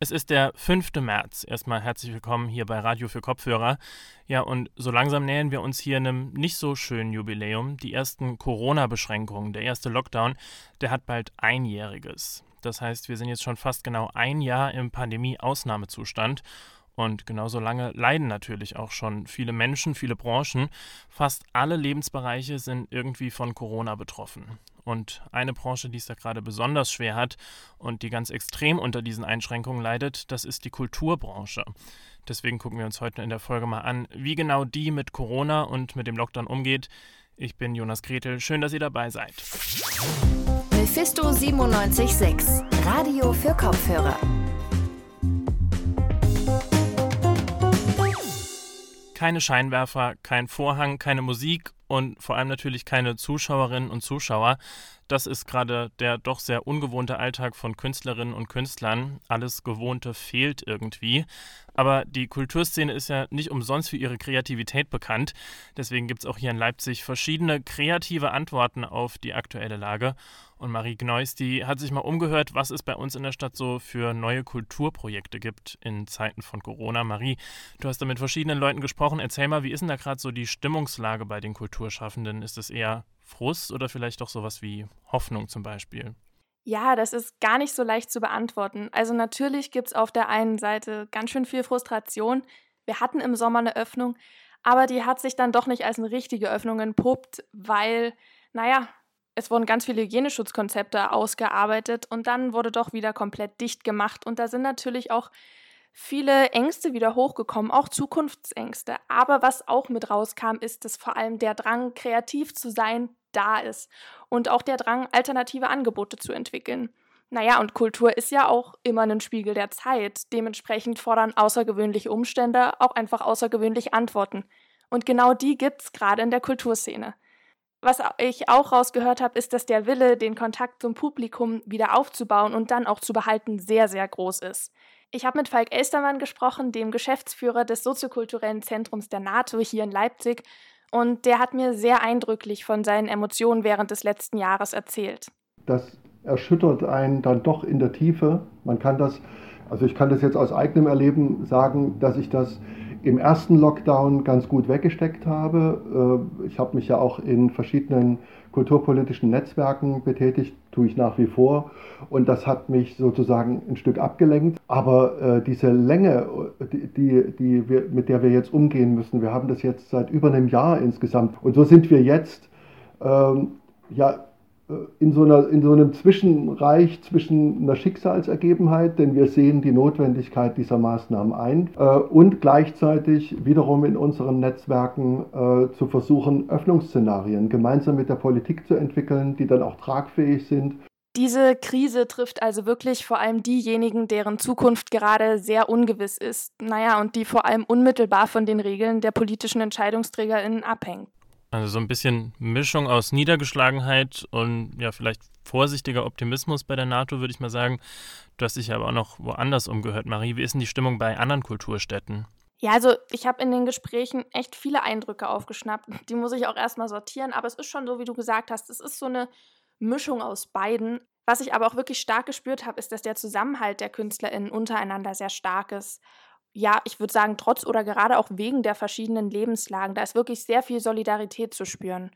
Es ist der 5. März. Erstmal herzlich willkommen hier bei Radio für Kopfhörer. Ja, und so langsam nähern wir uns hier einem nicht so schönen Jubiläum. Die ersten Corona-Beschränkungen, der erste Lockdown, der hat bald einjähriges. Das heißt, wir sind jetzt schon fast genau ein Jahr im Pandemie-Ausnahmezustand. Und genauso lange leiden natürlich auch schon viele Menschen, viele Branchen. Fast alle Lebensbereiche sind irgendwie von Corona betroffen. Und eine Branche, die es da gerade besonders schwer hat und die ganz extrem unter diesen Einschränkungen leidet, das ist die Kulturbranche. Deswegen gucken wir uns heute in der Folge mal an, wie genau die mit Corona und mit dem Lockdown umgeht. Ich bin Jonas Gretel, schön, dass ihr dabei seid. Mephisto 976, Radio für Kopfhörer. Keine Scheinwerfer, kein Vorhang, keine Musik und vor allem natürlich keine Zuschauerinnen und Zuschauer. Das ist gerade der doch sehr ungewohnte Alltag von Künstlerinnen und Künstlern. Alles Gewohnte fehlt irgendwie. Aber die Kulturszene ist ja nicht umsonst für ihre Kreativität bekannt. Deswegen gibt es auch hier in Leipzig verschiedene kreative Antworten auf die aktuelle Lage. Und Marie Gneuss, die hat sich mal umgehört, was es bei uns in der Stadt so für neue Kulturprojekte gibt in Zeiten von Corona. Marie, du hast da mit verschiedenen Leuten gesprochen. Erzähl mal, wie ist denn da gerade so die Stimmungslage bei den Kulturschaffenden? Ist es eher Frust oder vielleicht doch sowas wie Hoffnung zum Beispiel? Ja, das ist gar nicht so leicht zu beantworten. Also natürlich gibt es auf der einen Seite ganz schön viel Frustration. Wir hatten im Sommer eine Öffnung, aber die hat sich dann doch nicht als eine richtige Öffnung entpuppt, weil, naja, es wurden ganz viele Hygieneschutzkonzepte ausgearbeitet und dann wurde doch wieder komplett dicht gemacht. Und da sind natürlich auch viele Ängste wieder hochgekommen, auch Zukunftsängste. Aber was auch mit rauskam, ist, dass vor allem der Drang, kreativ zu sein, da ist und auch der Drang, alternative Angebote zu entwickeln. Naja, und Kultur ist ja auch immer ein Spiegel der Zeit. Dementsprechend fordern außergewöhnliche Umstände auch einfach außergewöhnliche Antworten. Und genau die gibt es gerade in der Kulturszene. Was ich auch rausgehört habe, ist, dass der Wille, den Kontakt zum Publikum wieder aufzubauen und dann auch zu behalten, sehr, sehr groß ist. Ich habe mit Falk Elstermann gesprochen, dem Geschäftsführer des soziokulturellen Zentrums der NATO hier in Leipzig, und der hat mir sehr eindrücklich von seinen Emotionen während des letzten Jahres erzählt. Das erschüttert einen dann doch in der Tiefe. Man kann das, also ich kann das jetzt aus eigenem Erleben sagen, dass ich das im ersten Lockdown ganz gut weggesteckt habe. Äh, ich habe mich ja auch in verschiedenen kulturpolitischen Netzwerken betätigt, tue ich nach wie vor. Und das hat mich sozusagen ein Stück abgelenkt. Aber äh, diese Länge, die, die, wir, mit der wir jetzt umgehen müssen, wir haben das jetzt seit über einem Jahr insgesamt. Und so sind wir jetzt ähm, ja in so, einer, in so einem Zwischenreich zwischen einer Schicksalsergebenheit, denn wir sehen die Notwendigkeit dieser Maßnahmen ein, äh, und gleichzeitig wiederum in unseren Netzwerken äh, zu versuchen, Öffnungsszenarien gemeinsam mit der Politik zu entwickeln, die dann auch tragfähig sind. Diese Krise trifft also wirklich vor allem diejenigen, deren Zukunft gerade sehr ungewiss ist. Naja, und die vor allem unmittelbar von den Regeln der politischen EntscheidungsträgerInnen abhängt. Also so ein bisschen Mischung aus Niedergeschlagenheit und ja, vielleicht vorsichtiger Optimismus bei der NATO, würde ich mal sagen. Du hast dich aber auch noch woanders umgehört, Marie. Wie ist denn die Stimmung bei anderen Kulturstädten? Ja, also ich habe in den Gesprächen echt viele Eindrücke aufgeschnappt. Die muss ich auch erstmal sortieren, aber es ist schon so, wie du gesagt hast, es ist so eine Mischung aus beiden. Was ich aber auch wirklich stark gespürt habe, ist, dass der Zusammenhalt der KünstlerInnen untereinander sehr stark ist ja, ich würde sagen, trotz oder gerade auch wegen der verschiedenen Lebenslagen, da ist wirklich sehr viel Solidarität zu spüren.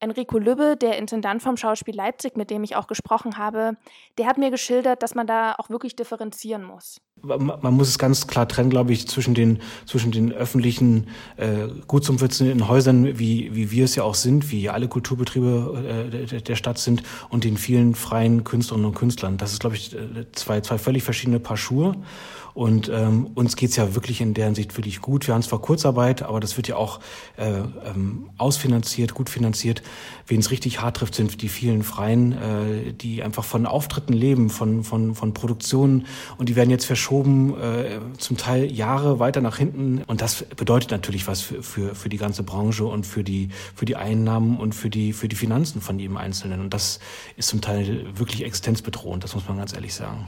Enrico Lübbe, der Intendant vom Schauspiel Leipzig, mit dem ich auch gesprochen habe, der hat mir geschildert, dass man da auch wirklich differenzieren muss. Man muss es ganz klar trennen, glaube ich, zwischen den, zwischen den öffentlichen, äh, gut subventionierten Häusern, wie, wie wir es ja auch sind, wie alle Kulturbetriebe äh, der, der Stadt sind, und den vielen freien Künstlerinnen und Künstlern. Das ist, glaube ich, äh, zwei, zwei völlig verschiedene Paar Schuhe. Und ähm, uns geht's ja wirklich in der Hinsicht wirklich gut. Wir haben zwar Kurzarbeit, aber das wird ja auch äh, ähm, ausfinanziert, gut finanziert. Wen es richtig hart trifft, sind die vielen Freien, äh, die einfach von Auftritten leben, von, von, von Produktionen. Und die werden jetzt verschoben, äh, zum Teil Jahre weiter nach hinten. Und das bedeutet natürlich was für, für, für die ganze Branche und für die, für die Einnahmen und für die, für die Finanzen von jedem Einzelnen. Und das ist zum Teil wirklich existenzbedrohend, das muss man ganz ehrlich sagen.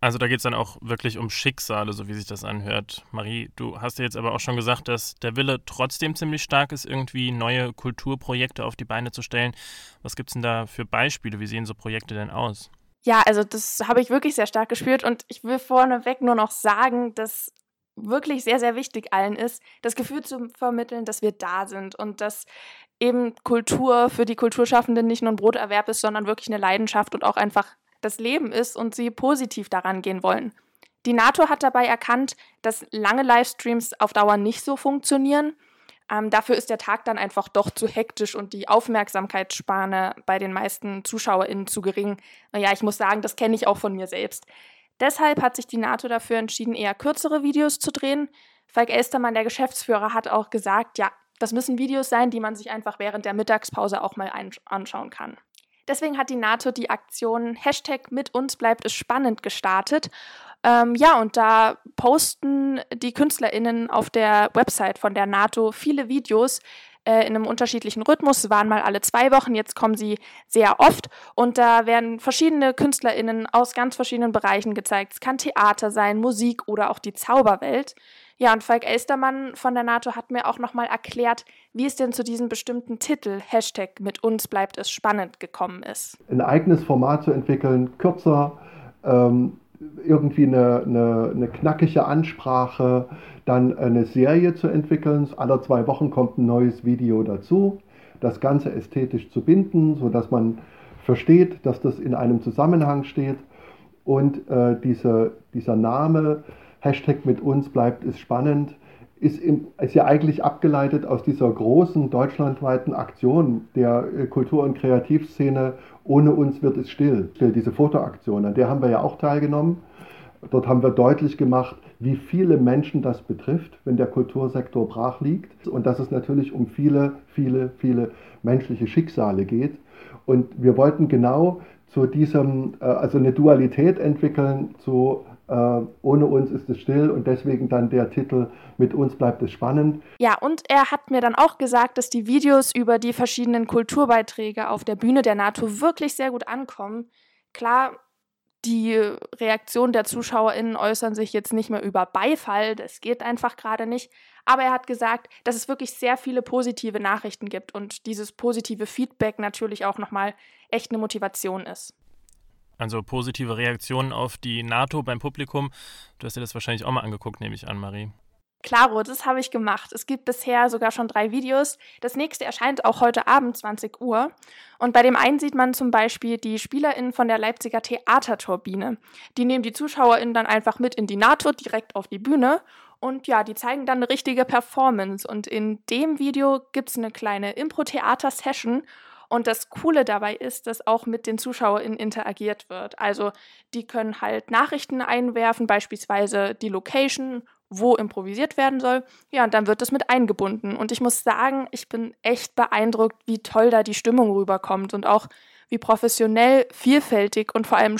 Also da geht es dann auch wirklich um Schicksale, so wie sich das anhört. Marie, du hast ja jetzt aber auch schon gesagt, dass der Wille trotzdem ziemlich stark ist, irgendwie neue Kulturprojekte auf die Beine zu stellen. Was gibt es denn da für Beispiele? Wie sehen so Projekte denn aus? Ja, also das habe ich wirklich sehr stark gespürt und ich will vorneweg nur noch sagen, dass wirklich sehr, sehr wichtig allen ist, das Gefühl zu vermitteln, dass wir da sind und dass eben Kultur für die Kulturschaffenden nicht nur ein Broterwerb ist, sondern wirklich eine Leidenschaft und auch einfach das Leben ist und sie positiv daran gehen wollen. Die NATO hat dabei erkannt, dass lange Livestreams auf Dauer nicht so funktionieren. Ähm, dafür ist der Tag dann einfach doch zu hektisch und die Aufmerksamkeitsspanne bei den meisten ZuschauerInnen zu gering. Naja, ich muss sagen, das kenne ich auch von mir selbst. Deshalb hat sich die NATO dafür entschieden, eher kürzere Videos zu drehen. Falk Elstermann, der Geschäftsführer, hat auch gesagt, ja, das müssen Videos sein, die man sich einfach während der Mittagspause auch mal anschauen kann. Deswegen hat die NATO die Aktion Hashtag mit uns bleibt es spannend gestartet. Ähm, ja, und da posten die KünstlerInnen auf der Website von der NATO viele Videos, äh, in einem unterschiedlichen Rhythmus. Sie waren mal alle zwei Wochen, jetzt kommen sie sehr oft. Und da werden verschiedene KünstlerInnen aus ganz verschiedenen Bereichen gezeigt. Es kann Theater sein, Musik oder auch die Zauberwelt. Ja, und Falk Elstermann von der NATO hat mir auch nochmal erklärt, wie es denn zu diesem bestimmten Titel, Hashtag mit uns bleibt es spannend, gekommen ist. Ein eigenes Format zu entwickeln, kürzer, ähm, irgendwie eine, eine, eine, knackige Ansprache, dann eine Serie zu entwickeln. Alle zwei Wochen kommt ein neues Video dazu. Das Ganze ästhetisch zu binden, sodass man versteht, dass das in einem Zusammenhang steht. Und äh, diese, dieser Name, Hashtag mit uns bleibt es spannend, ist, im, ist, ja eigentlich abgeleitet aus dieser großen deutschlandweiten Aktion der äh, Kultur- und Kreativszene ohne uns wird es still. Diese Fotoaktion, an der haben wir ja auch teilgenommen. Dort haben wir deutlich gemacht, wie viele Menschen das betrifft, wenn der Kultursektor brach liegt und dass es natürlich um viele, viele, viele menschliche Schicksale geht. Und wir wollten genau zu diesem, äh, also eine Dualität entwickeln zu ohne uns ist es still und deswegen dann der Titel Mit uns bleibt es spannend. Ja, und er hat mir dann auch gesagt, dass die Videos über die verschiedenen Kulturbeiträge auf der Bühne der NATO wirklich sehr gut ankommen. Klar, die Reaktionen der ZuschauerInnen äußern sich jetzt nicht mehr über Beifall, das geht einfach gerade nicht. Aber er hat gesagt, dass es wirklich sehr viele positive Nachrichten gibt und dieses positive Feedback natürlich auch nochmal echt eine Motivation ist. Also positive Reaktionen auf die NATO beim Publikum. Du hast dir das wahrscheinlich auch mal angeguckt, nehme ich an, Marie. Klaro, das habe ich gemacht. Es gibt bisher sogar schon drei Videos. Das nächste erscheint auch heute Abend 20 Uhr. Und bei dem einen sieht man zum Beispiel die SpielerInnen von der Leipziger Theaterturbine. Die nehmen die ZuschauerInnen dann einfach mit in die NATO, direkt auf die Bühne. Und ja, die zeigen dann eine richtige Performance. Und in dem Video gibt es eine kleine Impro-Theater-Session. Und das Coole dabei ist, dass auch mit den ZuschauerInnen interagiert wird. Also die können halt Nachrichten einwerfen, beispielsweise die Location, wo improvisiert werden soll. Ja, und dann wird das mit eingebunden. Und ich muss sagen, ich bin echt beeindruckt, wie toll da die Stimmung rüberkommt und auch wie professionell, vielfältig und vor allem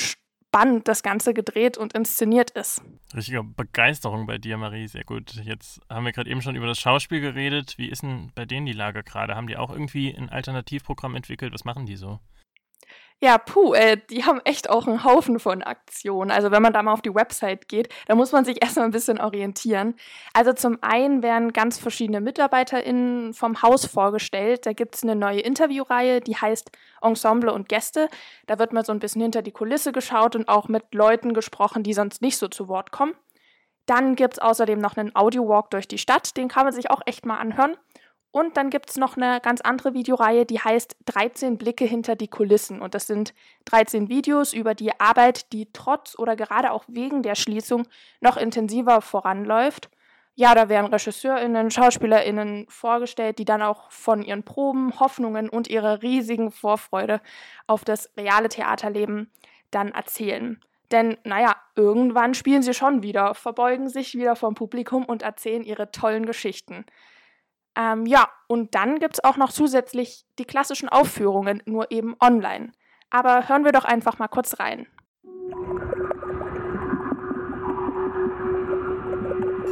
spannend das Ganze gedreht und inszeniert ist. Richtige Begeisterung bei dir, Marie, sehr gut. Jetzt haben wir gerade eben schon über das Schauspiel geredet. Wie ist denn bei denen die Lage gerade? Haben die auch irgendwie ein Alternativprogramm entwickelt? Was machen die so? Ja, puh, äh, die haben echt auch einen Haufen von Aktionen. Also wenn man da mal auf die Website geht, da muss man sich erstmal ein bisschen orientieren. Also zum einen werden ganz verschiedene MitarbeiterInnen vom Haus vorgestellt. Da gibt es eine neue Interviewreihe, die heißt Ensemble und Gäste. Da wird mal so ein bisschen hinter die Kulisse geschaut und auch mit Leuten gesprochen, die sonst nicht so zu Wort kommen. Dann gibt es außerdem noch einen Audio-Walk durch die Stadt, den kann man sich auch echt mal anhören. Und dann gibt es noch eine ganz andere Videoreihe, die heißt 13 Blicke hinter die Kulissen. Und das sind 13 Videos über die Arbeit, die trotz oder gerade auch wegen der Schließung noch intensiver voranläuft. Ja, da werden RegisseurInnen, SchauspielerInnen vorgestellt, die dann auch von ihren Proben, Hoffnungen und ihrer riesigen Vorfreude auf das reale Theaterleben dann erzählen. Denn, naja, irgendwann spielen sie schon wieder, verbeugen sich wieder vom Publikum und erzählen ihre tollen Geschichten. Ähm, ja, und dann gibt es auch noch zusätzlich die klassischen Aufführungen, nur eben online. Aber hören wir doch einfach mal kurz rein.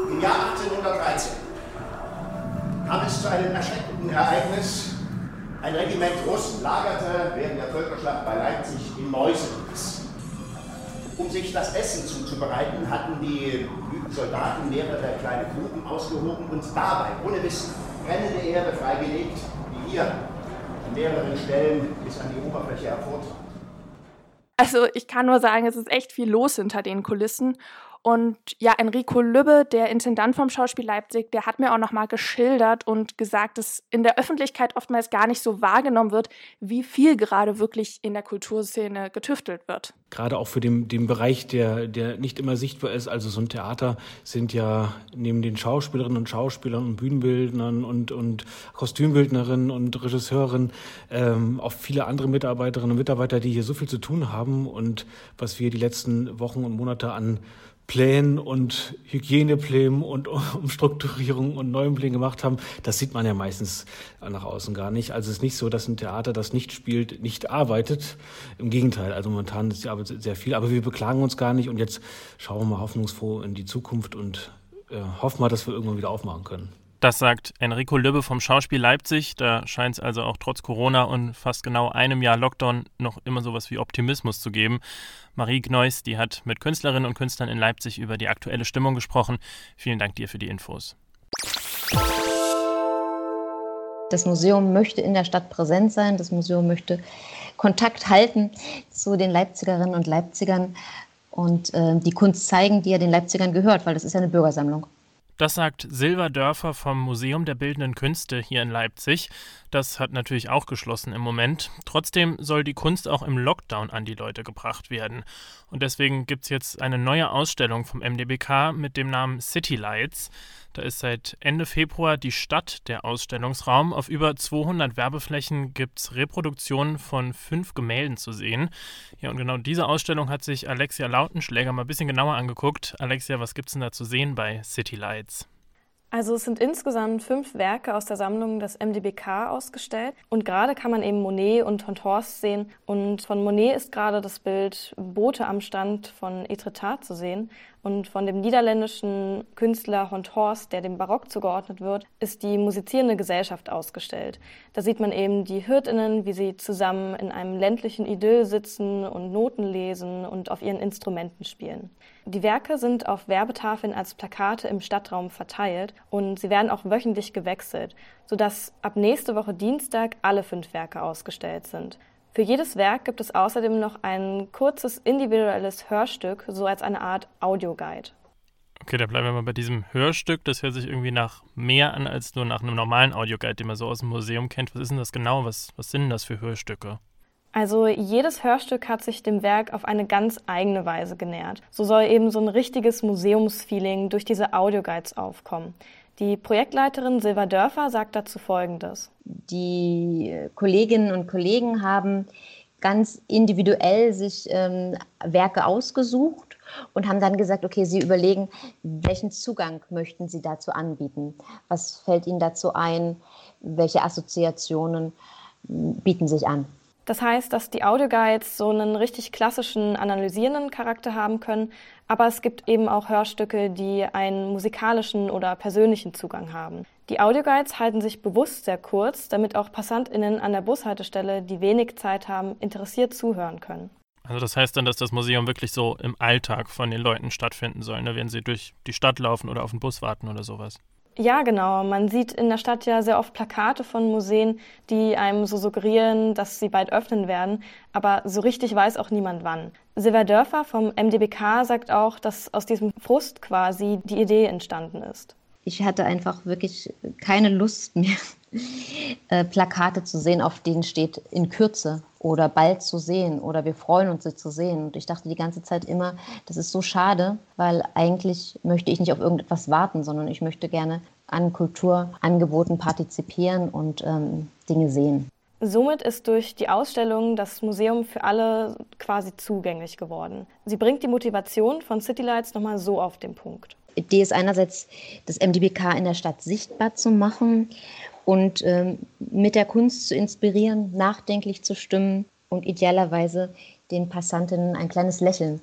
Im Jahr 1813 kam es zu einem erschreckenden Ereignis. Ein Regiment Russen lagerte während der Völkerschlacht bei Leipzig in Meuselwitz. Um sich das Essen zuzubereiten, hatten die Soldaten mehrere kleine Gruppen ausgehoben und dabei, ohne Wissen, brennende Erde freigelegt, die hier an mehreren Stellen bis an die Oberfläche hervortritt. Also ich kann nur sagen, es ist echt viel los hinter den Kulissen. Und ja, Enrico Lübbe, der Intendant vom Schauspiel Leipzig, der hat mir auch nochmal geschildert und gesagt, dass in der Öffentlichkeit oftmals gar nicht so wahrgenommen wird, wie viel gerade wirklich in der Kulturszene getüftelt wird. Gerade auch für den, den Bereich, der, der nicht immer sichtbar ist. Also so ein Theater sind ja neben den Schauspielerinnen und Schauspielern und Bühnenbildnern und, und Kostümbildnerinnen und Regisseurinnen ähm, auch viele andere Mitarbeiterinnen und Mitarbeiter, die hier so viel zu tun haben und was wir die letzten Wochen und Monate an Plänen und Hygieneplänen und Umstrukturierung und neuen Plänen gemacht haben, das sieht man ja meistens nach außen gar nicht. Also es ist nicht so, dass ein Theater, das nicht spielt, nicht arbeitet. Im Gegenteil, also momentan ist die Arbeit sehr viel, aber wir beklagen uns gar nicht und jetzt schauen wir mal hoffnungsfroh in die Zukunft und äh, hoffen mal, dass wir irgendwann wieder aufmachen können. Das sagt Enrico Lübbe vom Schauspiel Leipzig. Da scheint es also auch trotz Corona und fast genau einem Jahr Lockdown noch immer sowas wie Optimismus zu geben. Marie Gneuss, die hat mit Künstlerinnen und Künstlern in Leipzig über die aktuelle Stimmung gesprochen. Vielen Dank dir für die Infos. Das Museum möchte in der Stadt präsent sein. Das Museum möchte Kontakt halten zu den Leipzigerinnen und Leipzigern und äh, die Kunst zeigen, die ja den Leipzigern gehört, weil das ist ja eine Bürgersammlung. Das sagt Silva Dörfer vom Museum der Bildenden Künste hier in Leipzig. Das hat natürlich auch geschlossen im Moment. Trotzdem soll die Kunst auch im Lockdown an die Leute gebracht werden. Und deswegen gibt es jetzt eine neue Ausstellung vom MDBK mit dem Namen City Lights. Da ist seit Ende Februar die Stadt der Ausstellungsraum. Auf über 200 Werbeflächen gibt es Reproduktionen von fünf Gemälden zu sehen. Ja, und genau diese Ausstellung hat sich Alexia Lautenschläger mal ein bisschen genauer angeguckt. Alexia, was gibt es denn da zu sehen bei City Lights? Also es sind insgesamt fünf Werke aus der Sammlung des MDBK ausgestellt. Und gerade kann man eben Monet und Honthorst sehen. Und von Monet ist gerade das Bild Boote am Stand von Etretat zu sehen und von dem niederländischen Künstler Honthorst, der dem Barock zugeordnet wird, ist die musizierende Gesellschaft ausgestellt. Da sieht man eben die Hirtinnen, wie sie zusammen in einem ländlichen Idyll sitzen und Noten lesen und auf ihren Instrumenten spielen. Die Werke sind auf Werbetafeln als Plakate im Stadtraum verteilt und sie werden auch wöchentlich gewechselt, sodass ab nächste Woche Dienstag alle fünf Werke ausgestellt sind. Für jedes Werk gibt es außerdem noch ein kurzes individuelles Hörstück, so als eine Art Audioguide. Okay, da bleiben wir mal bei diesem Hörstück. Das hört sich irgendwie nach mehr an als nur nach einem normalen Audioguide, den man so aus dem Museum kennt. Was ist denn das genau? Was, was sind denn das für Hörstücke? Also jedes Hörstück hat sich dem Werk auf eine ganz eigene Weise genähert. So soll eben so ein richtiges Museumsfeeling durch diese Audioguides aufkommen. Die Projektleiterin Silva Dörfer sagt dazu Folgendes. Die Kolleginnen und Kollegen haben ganz individuell sich ähm, Werke ausgesucht und haben dann gesagt, okay, sie überlegen, welchen Zugang möchten sie dazu anbieten? Was fällt ihnen dazu ein? Welche Assoziationen bieten sich an? Das heißt, dass die Audioguides so einen richtig klassischen analysierenden Charakter haben können, aber es gibt eben auch Hörstücke, die einen musikalischen oder persönlichen Zugang haben. Die Audioguides halten sich bewusst sehr kurz, damit auch PassantInnen an der Bushaltestelle, die wenig Zeit haben, interessiert zuhören können. Also das heißt dann, dass das Museum wirklich so im Alltag von den Leuten stattfinden soll, ne? wenn sie durch die Stadt laufen oder auf den Bus warten oder sowas. Ja, genau. Man sieht in der Stadt ja sehr oft Plakate von Museen, die einem so suggerieren, dass sie bald öffnen werden, aber so richtig weiß auch niemand wann. Silver Dörfer vom MDBK sagt auch, dass aus diesem Frust quasi die Idee entstanden ist. Ich hatte einfach wirklich keine Lust mehr, äh, Plakate zu sehen, auf denen steht in Kürze oder bald zu sehen oder wir freuen uns, sie zu sehen. Und ich dachte die ganze Zeit immer, das ist so schade, weil eigentlich möchte ich nicht auf irgendetwas warten, sondern ich möchte gerne an Kulturangeboten partizipieren und ähm, Dinge sehen. Somit ist durch die Ausstellung das Museum für alle quasi zugänglich geworden. Sie bringt die Motivation von Citylights nochmal so auf den Punkt. Die Idee ist einerseits, das MDBK in der Stadt sichtbar zu machen und ähm, mit der Kunst zu inspirieren, nachdenklich zu stimmen und idealerweise den Passantinnen ein kleines Lächeln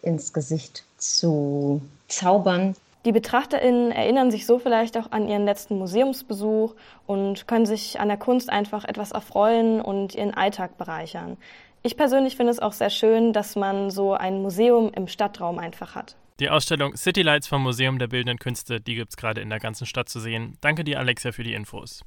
ins Gesicht zu zaubern. Die BetrachterInnen erinnern sich so vielleicht auch an ihren letzten Museumsbesuch und können sich an der Kunst einfach etwas erfreuen und ihren Alltag bereichern. Ich persönlich finde es auch sehr schön, dass man so ein Museum im Stadtraum einfach hat. Die Ausstellung City Lights vom Museum der Bildenden Künste, die gibt es gerade in der ganzen Stadt zu sehen. Danke dir, Alexia, für die Infos.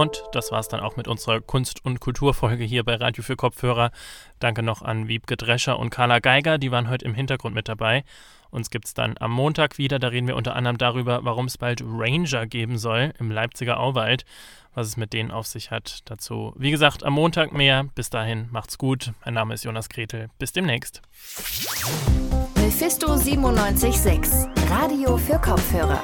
Und das war es dann auch mit unserer Kunst- und Kulturfolge hier bei Radio für Kopfhörer. Danke noch an Wiebke Drescher und Carla Geiger, die waren heute im Hintergrund mit dabei. Uns gibt es dann am Montag wieder. Da reden wir unter anderem darüber, warum es bald Ranger geben soll im Leipziger Auwald. Was es mit denen auf sich hat. Dazu, wie gesagt, am Montag mehr. Bis dahin, macht's gut. Mein Name ist Jonas Gretel. Bis demnächst. Mephisto 976, Radio für Kopfhörer.